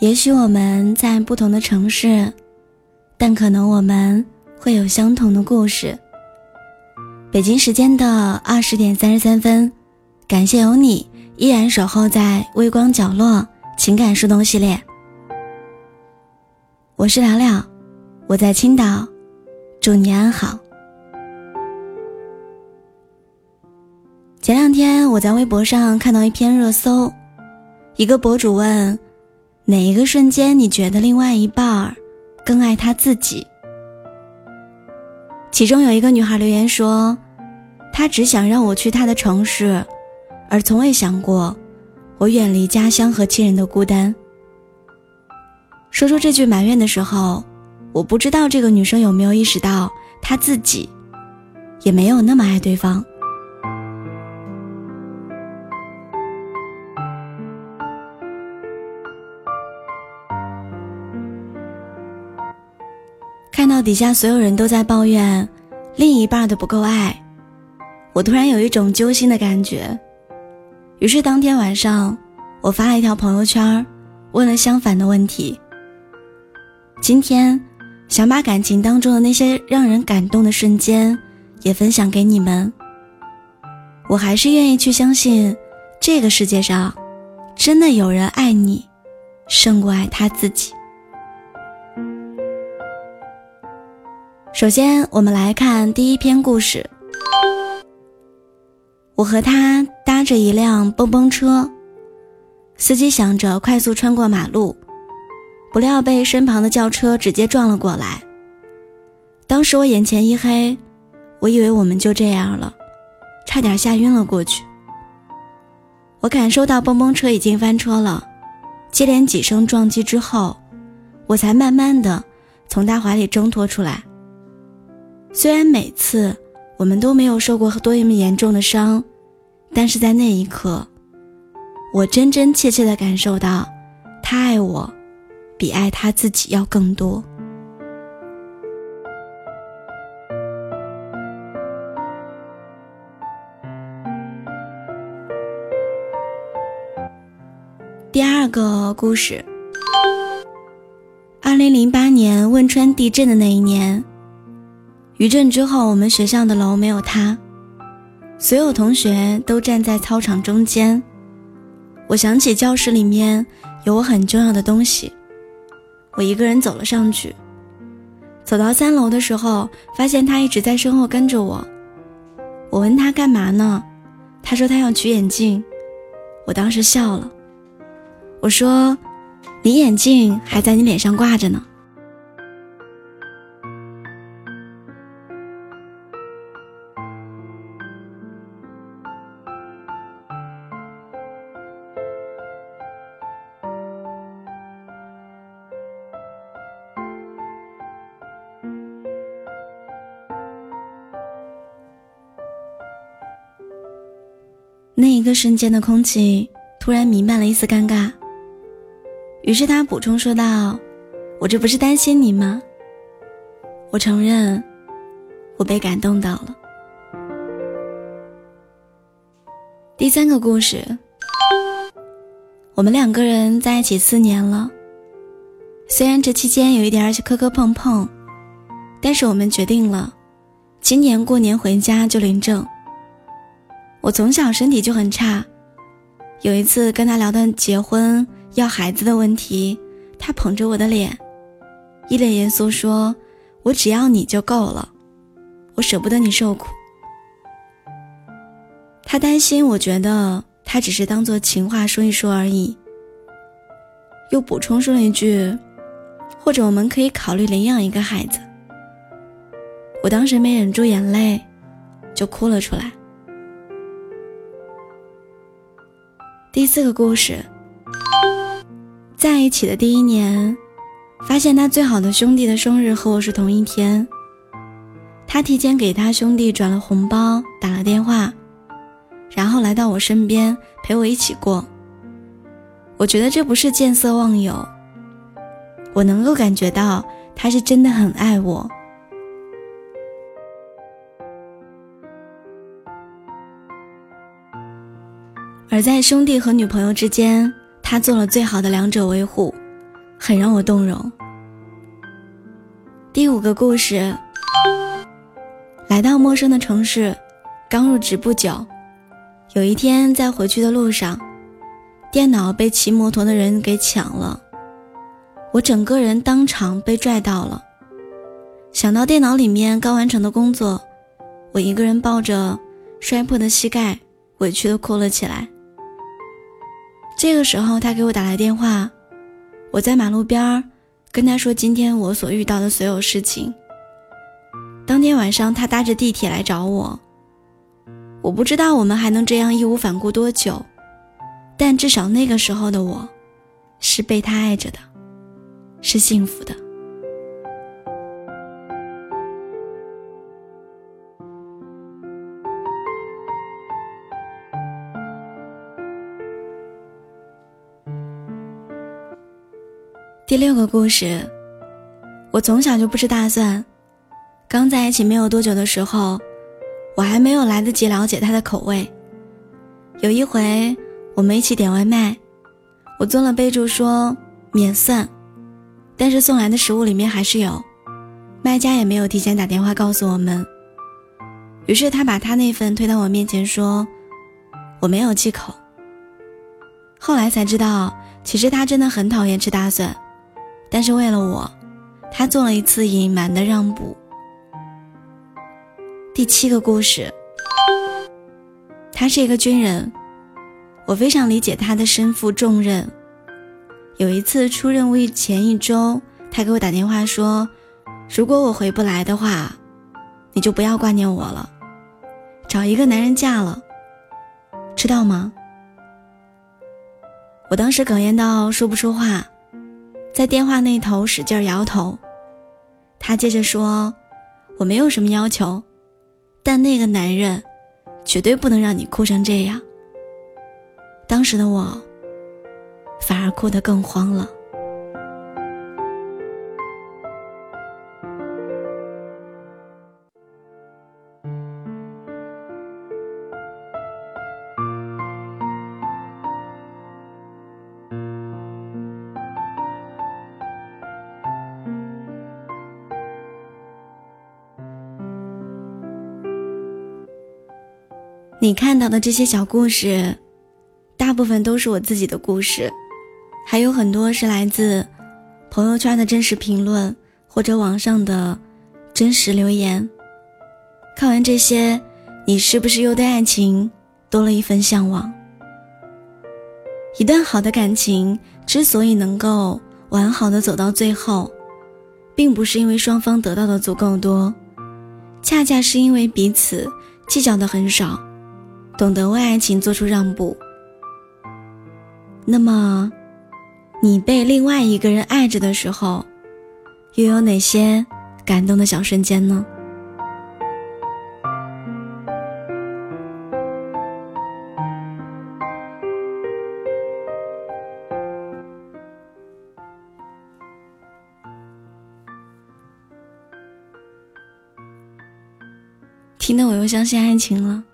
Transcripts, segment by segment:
也许我们在不同的城市，但可能我们会有相同的故事。北京时间的二十点三十三分，感谢有你依然守候在微光角落情感树洞系列。我是聊聊，我在青岛，祝你安好。前两天我在微博上看到一篇热搜，一个博主问。哪一个瞬间你觉得另外一半儿更爱他自己？其中有一个女孩留言说：“他只想让我去他的城市，而从未想过我远离家乡和亲人的孤单。”说出这句埋怨的时候，我不知道这个女生有没有意识到她自己也没有那么爱对方。到底下所有人都在抱怨另一半的不够爱，我突然有一种揪心的感觉。于是当天晚上，我发了一条朋友圈，问了相反的问题。今天，想把感情当中的那些让人感动的瞬间也分享给你们。我还是愿意去相信，这个世界上，真的有人爱你，胜过爱他自己。首先，我们来看第一篇故事。我和他搭着一辆蹦蹦车，司机想着快速穿过马路，不料被身旁的轿车直接撞了过来。当时我眼前一黑，我以为我们就这样了，差点吓晕了过去。我感受到蹦蹦车已经翻车了，接连几声撞击之后，我才慢慢的从他怀里挣脱出来。虽然每次我们都没有受过多么严重的伤，但是在那一刻，我真真切切的感受到，他爱我，比爱他自己要更多。第二个故事，二零零八年汶川地震的那一年。余震之后，我们学校的楼没有塌，所有同学都站在操场中间。我想起教室里面有我很重要的东西，我一个人走了上去。走到三楼的时候，发现他一直在身后跟着我。我问他干嘛呢？他说他要取眼镜。我当时笑了，我说：“你眼镜还在你脸上挂着呢。”那一个瞬间的空气突然弥漫了一丝尴尬。于是他补充说道：“我这不是担心你吗？”我承认，我被感动到了。第三个故事，我们两个人在一起四年了，虽然这期间有一点磕磕碰碰，但是我们决定了，今年过年回家就领证。我从小身体就很差，有一次跟他聊到结婚要孩子的问题，他捧着我的脸，一脸严肃说：“我只要你就够了，我舍不得你受苦。”他担心我觉得他只是当做情话说一说而已，又补充说了一句：“或者我们可以考虑领养一个孩子。”我当时没忍住眼泪，就哭了出来。第四个故事，在一起的第一年，发现他最好的兄弟的生日和我是同一天。他提前给他兄弟转了红包，打了电话，然后来到我身边陪我一起过。我觉得这不是见色忘友，我能够感觉到他是真的很爱我。而在兄弟和女朋友之间，他做了最好的两者维护，很让我动容。第五个故事，来到陌生的城市，刚入职不久，有一天在回去的路上，电脑被骑摩托的人给抢了，我整个人当场被拽到了。想到电脑里面刚完成的工作，我一个人抱着摔破的膝盖，委屈的哭了起来。这个时候，他给我打来电话，我在马路边儿。跟他说今天我所遇到的所有事情。当天晚上，他搭着地铁来找我。我不知道我们还能这样义无反顾多久，但至少那个时候的我，是被他爱着的，是幸福的。第六个故事，我从小就不吃大蒜。刚在一起没有多久的时候，我还没有来得及了解他的口味。有一回我们一起点外卖，我做了备注说免蒜，但是送来的食物里面还是有，卖家也没有提前打电话告诉我们。于是他把他那份推到我面前说我没有忌口。后来才知道，其实他真的很讨厌吃大蒜。但是为了我，他做了一次隐瞒的让步。第七个故事，他是一个军人，我非常理解他的身负重任。有一次出任务前一周，他给我打电话说：“如果我回不来的话，你就不要挂念我了，找一个男人嫁了，知道吗？”我当时哽咽到说不出话。在电话那头使劲摇头，他接着说：“我没有什么要求，但那个男人绝对不能让你哭成这样。”当时的我反而哭得更慌了。你看到的这些小故事，大部分都是我自己的故事，还有很多是来自朋友圈的真实评论或者网上的真实留言。看完这些，你是不是又对爱情多了一份向往？一段好的感情之所以能够完好的走到最后，并不是因为双方得到的足够多，恰恰是因为彼此计较的很少。懂得为爱情做出让步，那么，你被另外一个人爱着的时候，又有哪些感动的小瞬间呢？听得我又相信爱情了。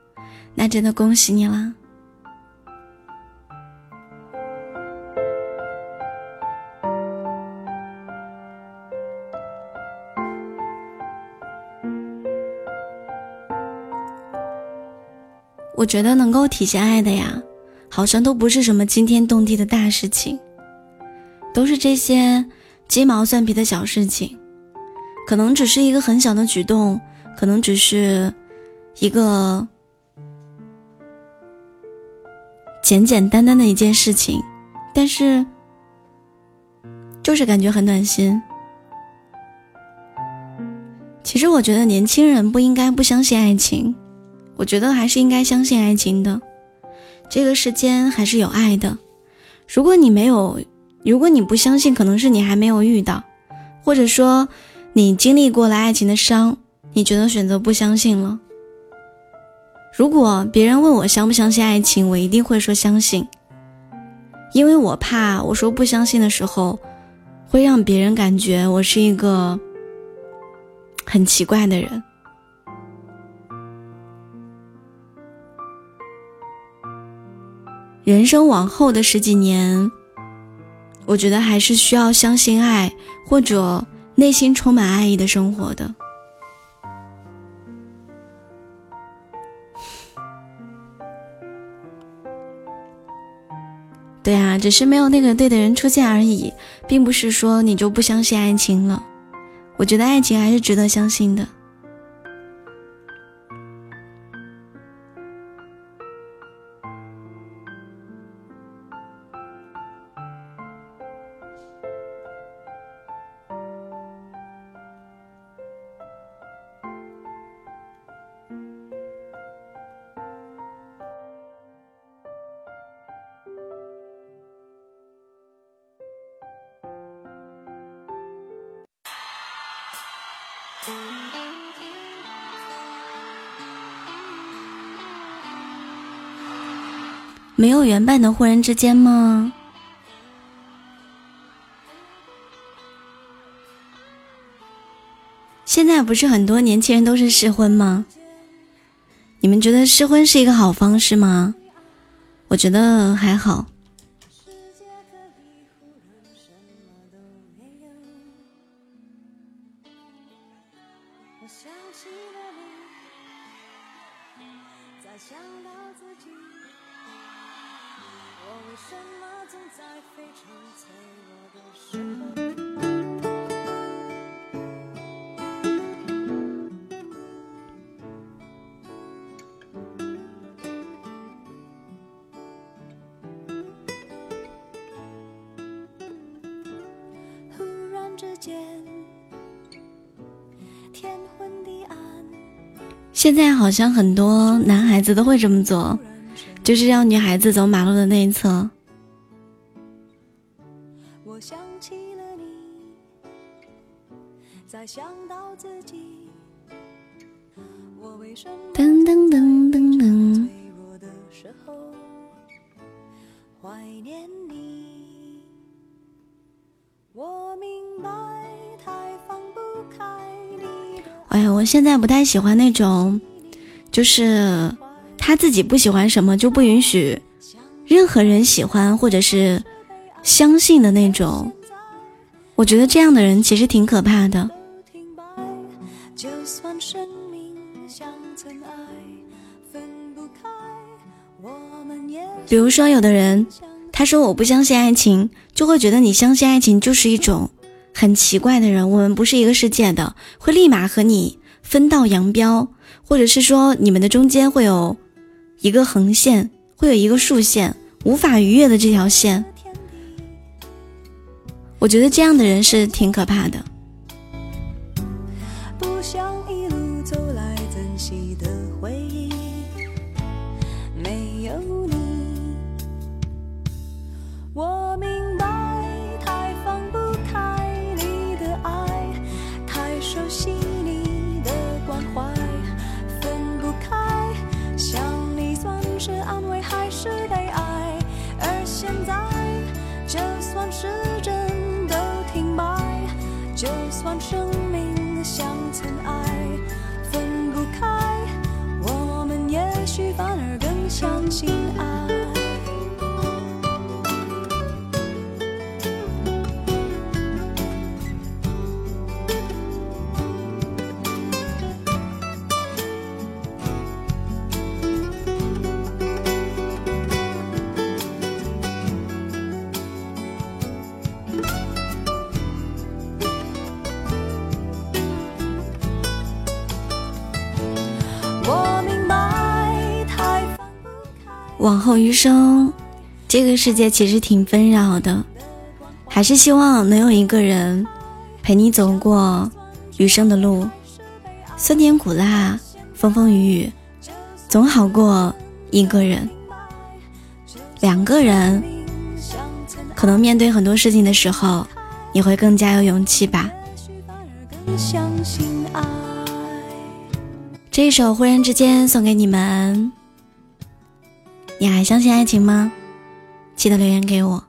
那真的恭喜你啦！我觉得能够体现爱的呀，好像都不是什么惊天动地的大事情，都是这些鸡毛蒜皮的小事情，可能只是一个很小的举动，可能只是一个。简简单单的一件事情，但是就是感觉很暖心。其实我觉得年轻人不应该不相信爱情，我觉得还是应该相信爱情的。这个世间还是有爱的。如果你没有，如果你不相信，可能是你还没有遇到，或者说你经历过了爱情的伤，你觉得选择不相信了。如果别人问我相不相信爱情，我一定会说相信，因为我怕我说不相信的时候，会让别人感觉我是一个很奇怪的人。人生往后的十几年，我觉得还是需要相信爱，或者内心充满爱意的生活的。对啊，只是没有那个对的人出现而已，并不是说你就不相信爱情了。我觉得爱情还是值得相信的。没有原版的忽然之间吗？现在不是很多年轻人都是试婚吗？你们觉得试婚是一个好方式吗？我觉得还好。现在好像很多男孩子都会这么做，就是让女孩子走马路的那一侧。噔噔噔噔噔。哎呀，我现在不太喜欢那种，就是他自己不喜欢什么就不允许任何人喜欢或者是相信的那种。我觉得这样的人其实挺可怕的。比如说，有的人他说我不相信爱情，就会觉得你相信爱情就是一种。很奇怪的人，我们不是一个世界的，会立马和你分道扬镳，或者是说你们的中间会有一个横线，会有一个竖线，无法逾越的这条线。我觉得这样的人是挺可怕的。相信爱。往后余生，这个世界其实挺纷扰的，还是希望能有一个人陪你走过余生的路，酸甜苦辣，风风雨雨，总好过一个人。两个人，可能面对很多事情的时候，你会更加有勇气吧。这一首《忽然之间》送给你们。你还相信爱情吗？记得留言给我。